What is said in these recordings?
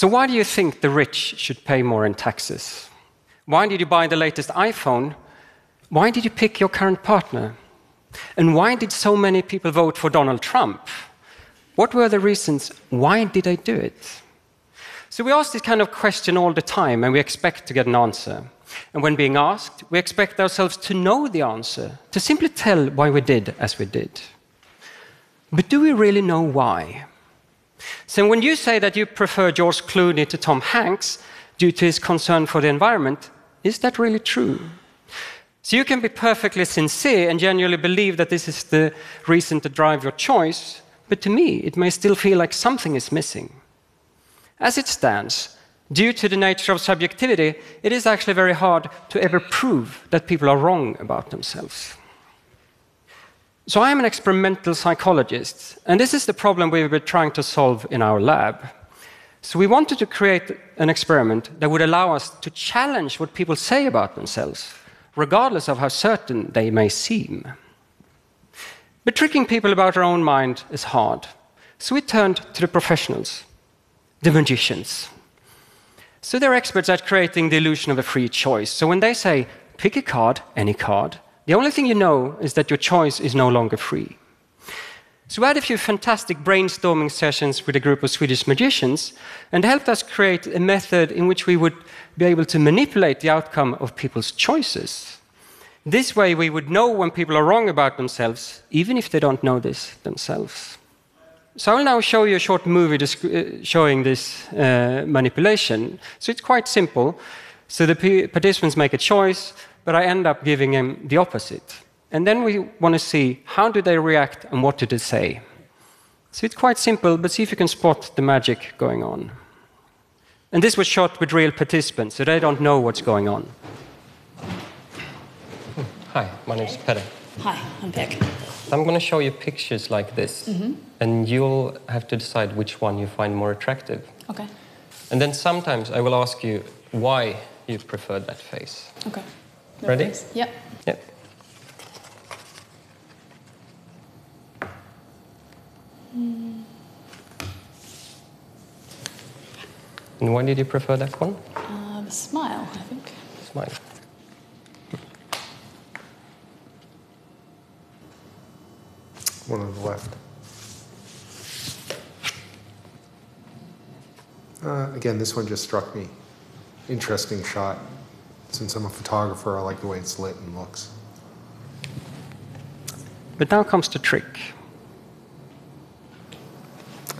So, why do you think the rich should pay more in taxes? Why did you buy the latest iPhone? Why did you pick your current partner? And why did so many people vote for Donald Trump? What were the reasons? Why did they do it? So we ask this kind of question all the time and we expect to get an answer. And when being asked, we expect ourselves to know the answer, to simply tell why we did as we did. But do we really know why? So when you say that you prefer George Clooney to Tom Hanks due to his concern for the environment, is that really true? So you can be perfectly sincere and genuinely believe that this is the reason to drive your choice, but to me, it may still feel like something is missing. As it stands, due to the nature of subjectivity, it is actually very hard to ever prove that people are wrong about themselves. So I am an experimental psychologist, and this is the problem we've been trying to solve in our lab. So we wanted to create an experiment that would allow us to challenge what people say about themselves regardless of how certain they may seem. But tricking people about our own mind is hard. So we turned to the professionals, the magicians. So they're experts at creating the illusion of a free choice. So when they say, pick a card, any card, the only thing you know is that your choice is no longer free. So we had a few fantastic brainstorming sessions with a group of Swedish magicians and helped us create a method in which we would be able to manipulate the outcome of people's choices. This way, we would know when people are wrong about themselves, even if they don't know this themselves. So I'll now show you a short movie uh, showing this uh, manipulation. So it's quite simple. So the participants make a choice, but I end up giving them the opposite. And then we want to see how do they react and what do they say. So it's quite simple, but see if you can spot the magic going on. And this was shot with real participants, so they don't know what's going on. Hi, my name is Petter. Hi, I'm Beck. I'm going to show you pictures like this, mm -hmm. and you'll have to decide which one you find more attractive. Okay. And then sometimes I will ask you why you prefer that face. Okay. No Ready? Face. Yep. Yep. Mm. And why did you prefer that one? Uh, the smile, I think. Smile. One on the left. Uh, again, this one just struck me. Interesting shot. Since I'm a photographer, I like the way it's lit and looks. But now comes the trick.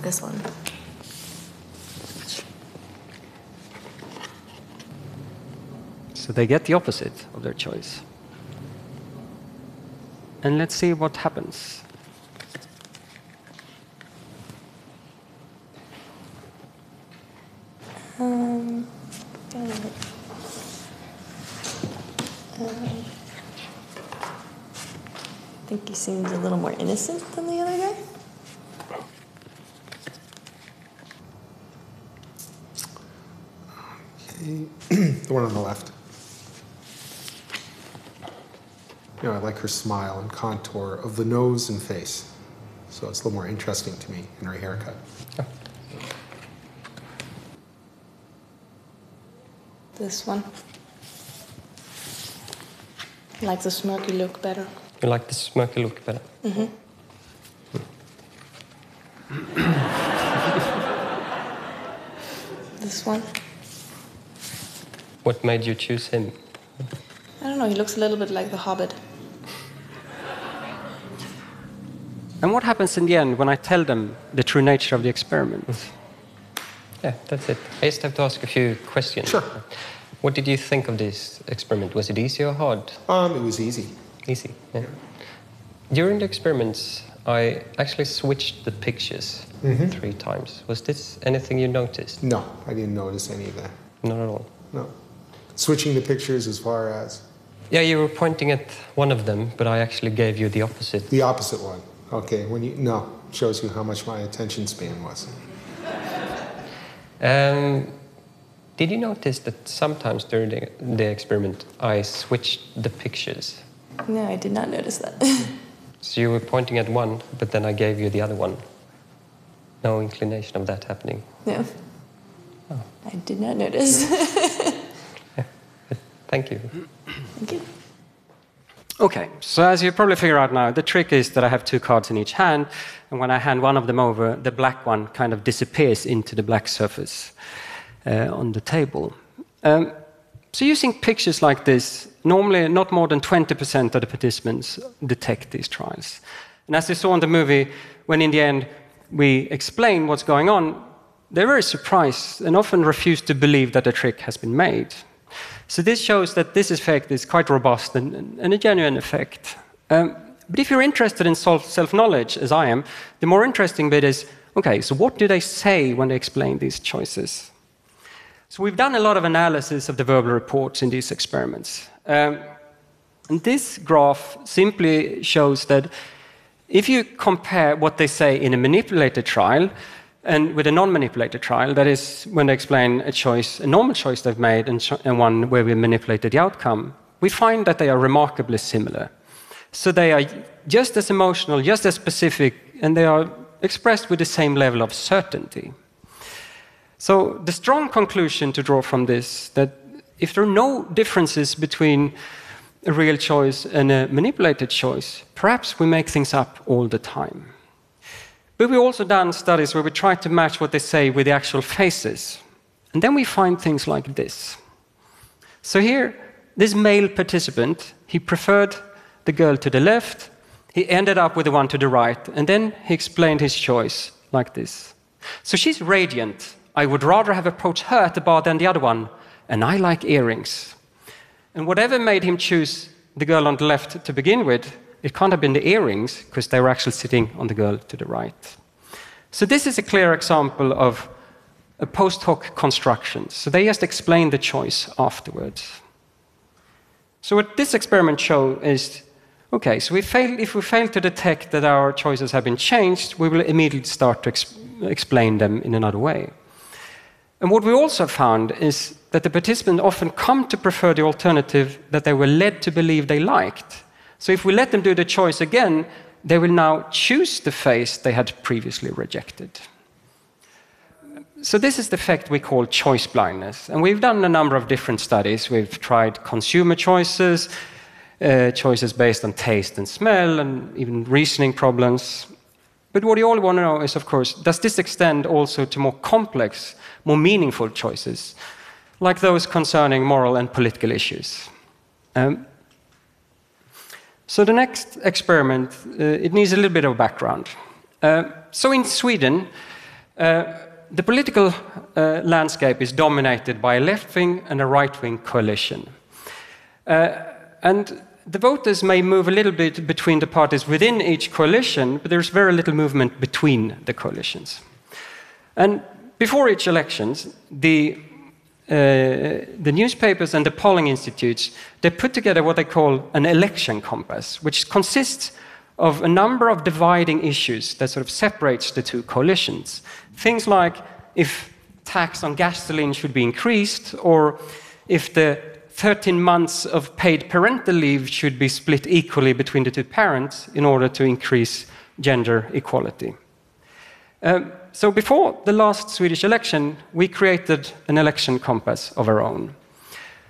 This one. So they get the opposite of their choice. And let's see what happens. I think he seems a little more innocent than the other guy. The one on the left. you know, I like her smile and contour of the nose and face. So it's a little more interesting to me in her haircut. This one. I like the smirky look better. You like the smoky look better? Mm-hmm. this one. What made you choose him? I don't know, he looks a little bit like the Hobbit. And what happens in the end when I tell them the true nature of the experiment? Yeah, that's it. I just have to ask a few questions. Sure. What did you think of this experiment? Was it easy or hard? Um, it was easy. Easy, yeah. During the experiments, I actually switched the pictures mm -hmm. three times. Was this anything you noticed? No, I didn't notice any of that. Not at all? No. Switching the pictures as far as? Yeah, you were pointing at one of them, but I actually gave you the opposite. The opposite one. Okay, when you no shows you how much my attention span was. Um, did you notice that sometimes during the, the experiment I switched the pictures? No, I did not notice that. so you were pointing at one, but then I gave you the other one. No inclination of that happening. No. I did not notice. Thank you. Thank you. Okay, so as you probably figure out now, the trick is that I have two cards in each hand, and when I hand one of them over, the black one kind of disappears into the black surface uh, on the table. Um, so, using pictures like this, normally not more than 20% of the participants detect these trials. And as you saw in the movie, when in the end we explain what's going on, they're very surprised and often refuse to believe that the trick has been made. So this shows that this effect is quite robust and, and a genuine effect. Um, but if you're interested in self-knowledge, as I am, the more interesting bit is, okay, so what do they say when they explain these choices? So we've done a lot of analysis of the verbal reports in these experiments. Um, and this graph simply shows that if you compare what they say in a manipulated trial and with a non-manipulated trial, that is when they explain a choice, a normal choice they've made, and, and one where we manipulated the outcome, we find that they are remarkably similar. So they are just as emotional, just as specific, and they are expressed with the same level of certainty. So the strong conclusion to draw from this that if there are no differences between a real choice and a manipulated choice, perhaps we make things up all the time. But we've also done studies where we try to match what they say with the actual faces. And then we find things like this. So here, this male participant, he preferred the girl to the left, he ended up with the one to the right, and then he explained his choice like this. So she's radiant. I would rather have approached her at the bar than the other one, and I like earrings. And whatever made him choose the girl on the left to begin with, it can't have been the earrings, because they were actually sitting on the girl to the right. So this is a clear example of a post hoc construction. So they just explain the choice afterwards. So what this experiment shows is, okay, so we fail, if we fail to detect that our choices have been changed, we will immediately start to ex explain them in another way. And what we also found is that the participants often come to prefer the alternative that they were led to believe they liked. So if we let them do the choice again, they will now choose the face they had previously rejected. So, this is the effect we call choice blindness. And we've done a number of different studies. We've tried consumer choices, uh, choices based on taste and smell, and even reasoning problems. But what you all want to know is, of course, does this extend also to more complex, more meaningful choices, like those concerning moral and political issues? Um, so the next experiment, uh, it needs a little bit of background. Uh, so in Sweden, uh, the political uh, landscape is dominated by a left-wing and a right-wing coalition. Uh, and the voters may move a little bit between the parties within each coalition, but there's very little movement between the coalitions. And before each elections, the uh, the newspapers and the polling institutes, they put together what they call an election compass, which consists of a number of dividing issues that sort of separates the two coalitions. Things like if tax on gasoline should be increased, or if the 13 months of paid parental leave should be split equally between the two parents in order to increase gender equality. Um, so before the last Swedish election, we created an election compass of our own.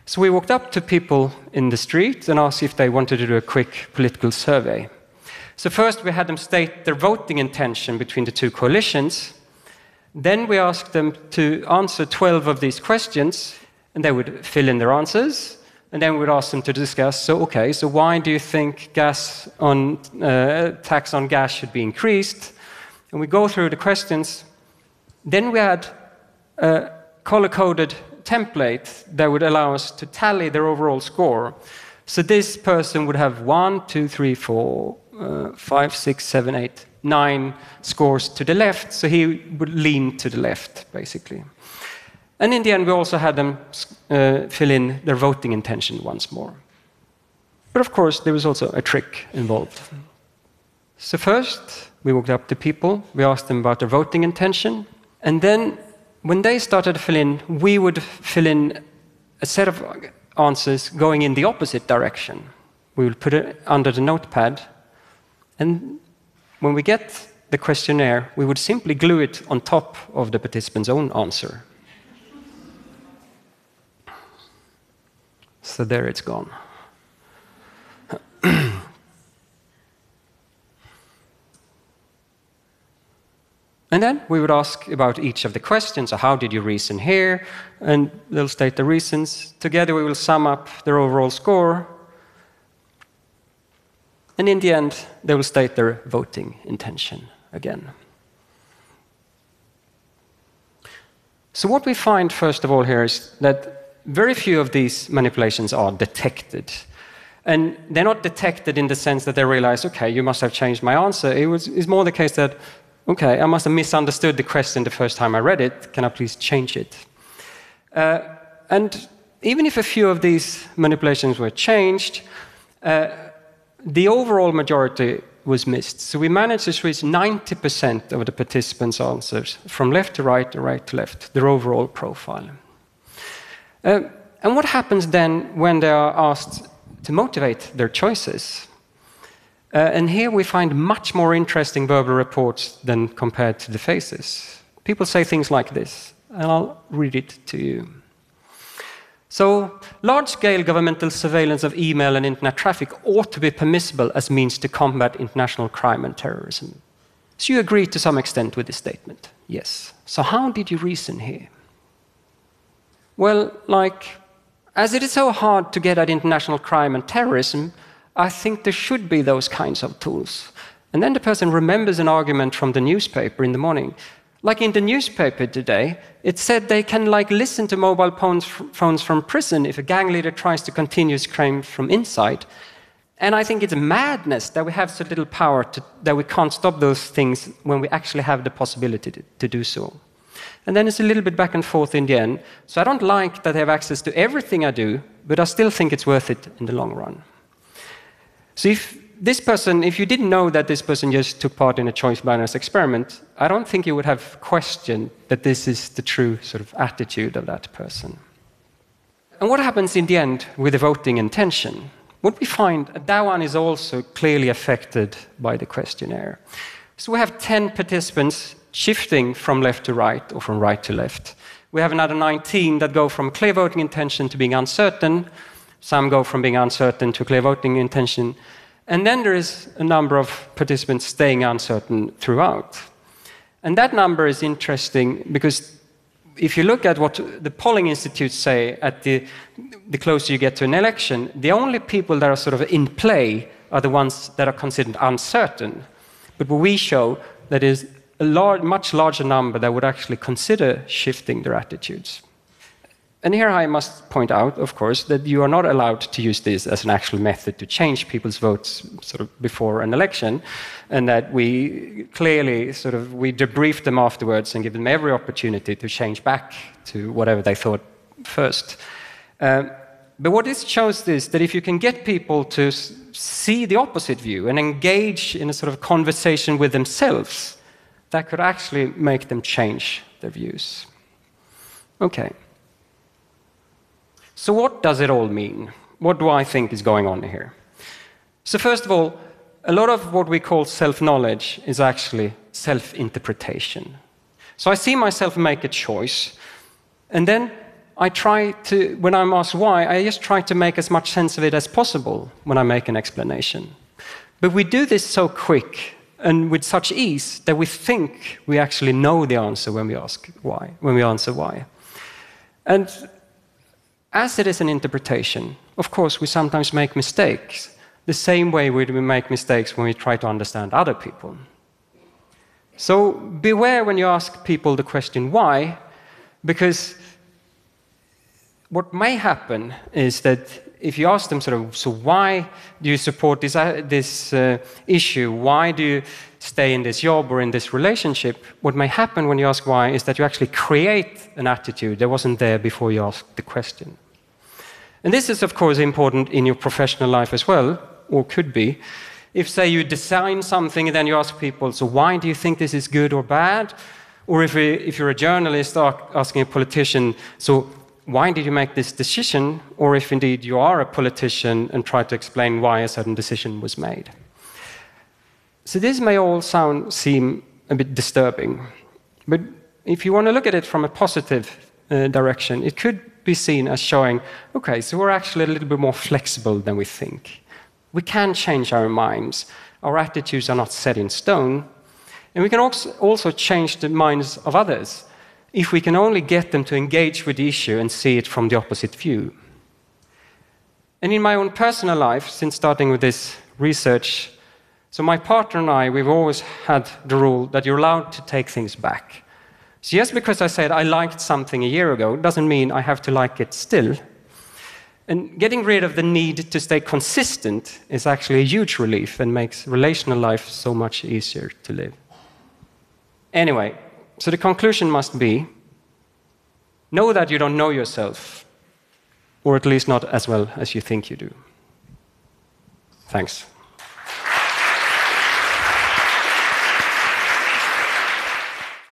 So we walked up to people in the street and asked if they wanted to do a quick political survey. So first we had them state their voting intention between the two coalitions. Then we asked them to answer 12 of these questions, and they would fill in their answers. And then we'd ask them to discuss, so okay, so why do you think gas on, uh, tax on gas should be increased? And we go through the questions. Then we had a color-coded template that would allow us to tally their overall score. So this person would have one, two, three, four, uh, five, six, seven, eight, nine scores to the left. So he would lean to the left, basically. And in the end, we also had them uh, fill in their voting intention once more. But of course, there was also a trick involved. So first, we walked up to people, we asked them about their voting intention, and then when they started to fill in, we would fill in a set of answers going in the opposite direction. We would put it under the notepad, and when we get the questionnaire, we would simply glue it on top of the participant's own answer. So there it's gone. And then we would ask about each of the questions. So, how did you reason here? And they'll state the reasons. Together, we will sum up their overall score. And in the end, they will state their voting intention again. So, what we find, first of all, here is that very few of these manipulations are detected. And they're not detected in the sense that they realize, okay, you must have changed my answer. It was, it's more the case that okay, I must have misunderstood the question the first time I read it. Can I please change it? Uh, and even if a few of these manipulations were changed, uh, the overall majority was missed. So we managed to switch 90% of the participants' answers from left to right or right to left, their overall profile. Uh, and what happens then when they are asked to motivate their choices? Uh, and here we find much more interesting verbal reports than compared to the faces. People say things like this, and I'll read it to you. So, large scale governmental surveillance of email and internet traffic ought to be permissible as means to combat international crime and terrorism. So, you agree to some extent with this statement? Yes. So, how did you reason here? Well, like, as it is so hard to get at international crime and terrorism, I think there should be those kinds of tools. And then the person remembers an argument from the newspaper in the morning. Like in the newspaper today, it said they can like listen to mobile phones from prison if a gang leader tries to continue his crime from inside. And I think it's madness that we have so little power to, that we can't stop those things when we actually have the possibility to, to do so. And then it's a little bit back and forth in the end. So I don't like that they have access to everything I do, but I still think it's worth it in the long run. So if this person, if you didn't know that this person just took part in a choice blindness experiment, I don't think you would have questioned that this is the true sort of attitude of that person. And what happens in the end with the voting intention? What we find, that one is also clearly affected by the questionnaire. So we have 10 participants shifting from left to right or from right to left. We have another 19 that go from clear voting intention to being uncertain, some go from being uncertain to clear voting intention. And then there is a number of participants staying uncertain throughout. And that number is interesting because if you look at what the polling institutes say at the, the closer you get to an election, the only people that are sort of in play are the ones that are considered uncertain. But what we show that is a large, much larger number that would actually consider shifting their attitudes. And here I must point out, of course, that you are not allowed to use this as an actual method to change people's votes sort of before an election, and that we clearly sort of we debrief them afterwards and give them every opportunity to change back to whatever they thought first. Uh, but what this shows is that if you can get people to see the opposite view and engage in a sort of conversation with themselves, that could actually make them change their views. Okay. So, what does it all mean? What do I think is going on here? So, first of all, a lot of what we call self knowledge is actually self interpretation. So, I see myself make a choice, and then I try to, when I'm asked why, I just try to make as much sense of it as possible when I make an explanation. But we do this so quick and with such ease that we think we actually know the answer when we ask why, when we answer why. And as it is an interpretation, of course, we sometimes make mistakes, the same way we make mistakes when we try to understand other people. So beware when you ask people the question why, because what may happen is that if you ask them sort of, so why do you support this, uh, this uh, issue? Why do you stay in this job or in this relationship? What may happen when you ask why is that you actually create an attitude that wasn't there before you asked the question. And this is, of course, important in your professional life as well, or could be. If, say, you design something and then you ask people, so why do you think this is good or bad? Or if, if you're a journalist asking a politician, so why did you make this decision? Or if indeed you are a politician and try to explain why a certain decision was made. So this may all sound seem a bit disturbing, but if you want to look at it from a positive uh, direction, it could be seen as showing okay, so we're actually a little bit more flexible than we think. We can change our minds, our attitudes are not set in stone, and we can also, also change the minds of others if we can only get them to engage with the issue and see it from the opposite view. And in my own personal life, since starting with this research, so my partner and I, we've always had the rule that you're allowed to take things back. So just because I said I liked something a year ago doesn't mean I have to like it still. And getting rid of the need to stay consistent is actually a huge relief and makes relational life so much easier to live. Anyway, so the conclusion must be know that you don't know yourself, or at least not as well as you think you do. Thanks.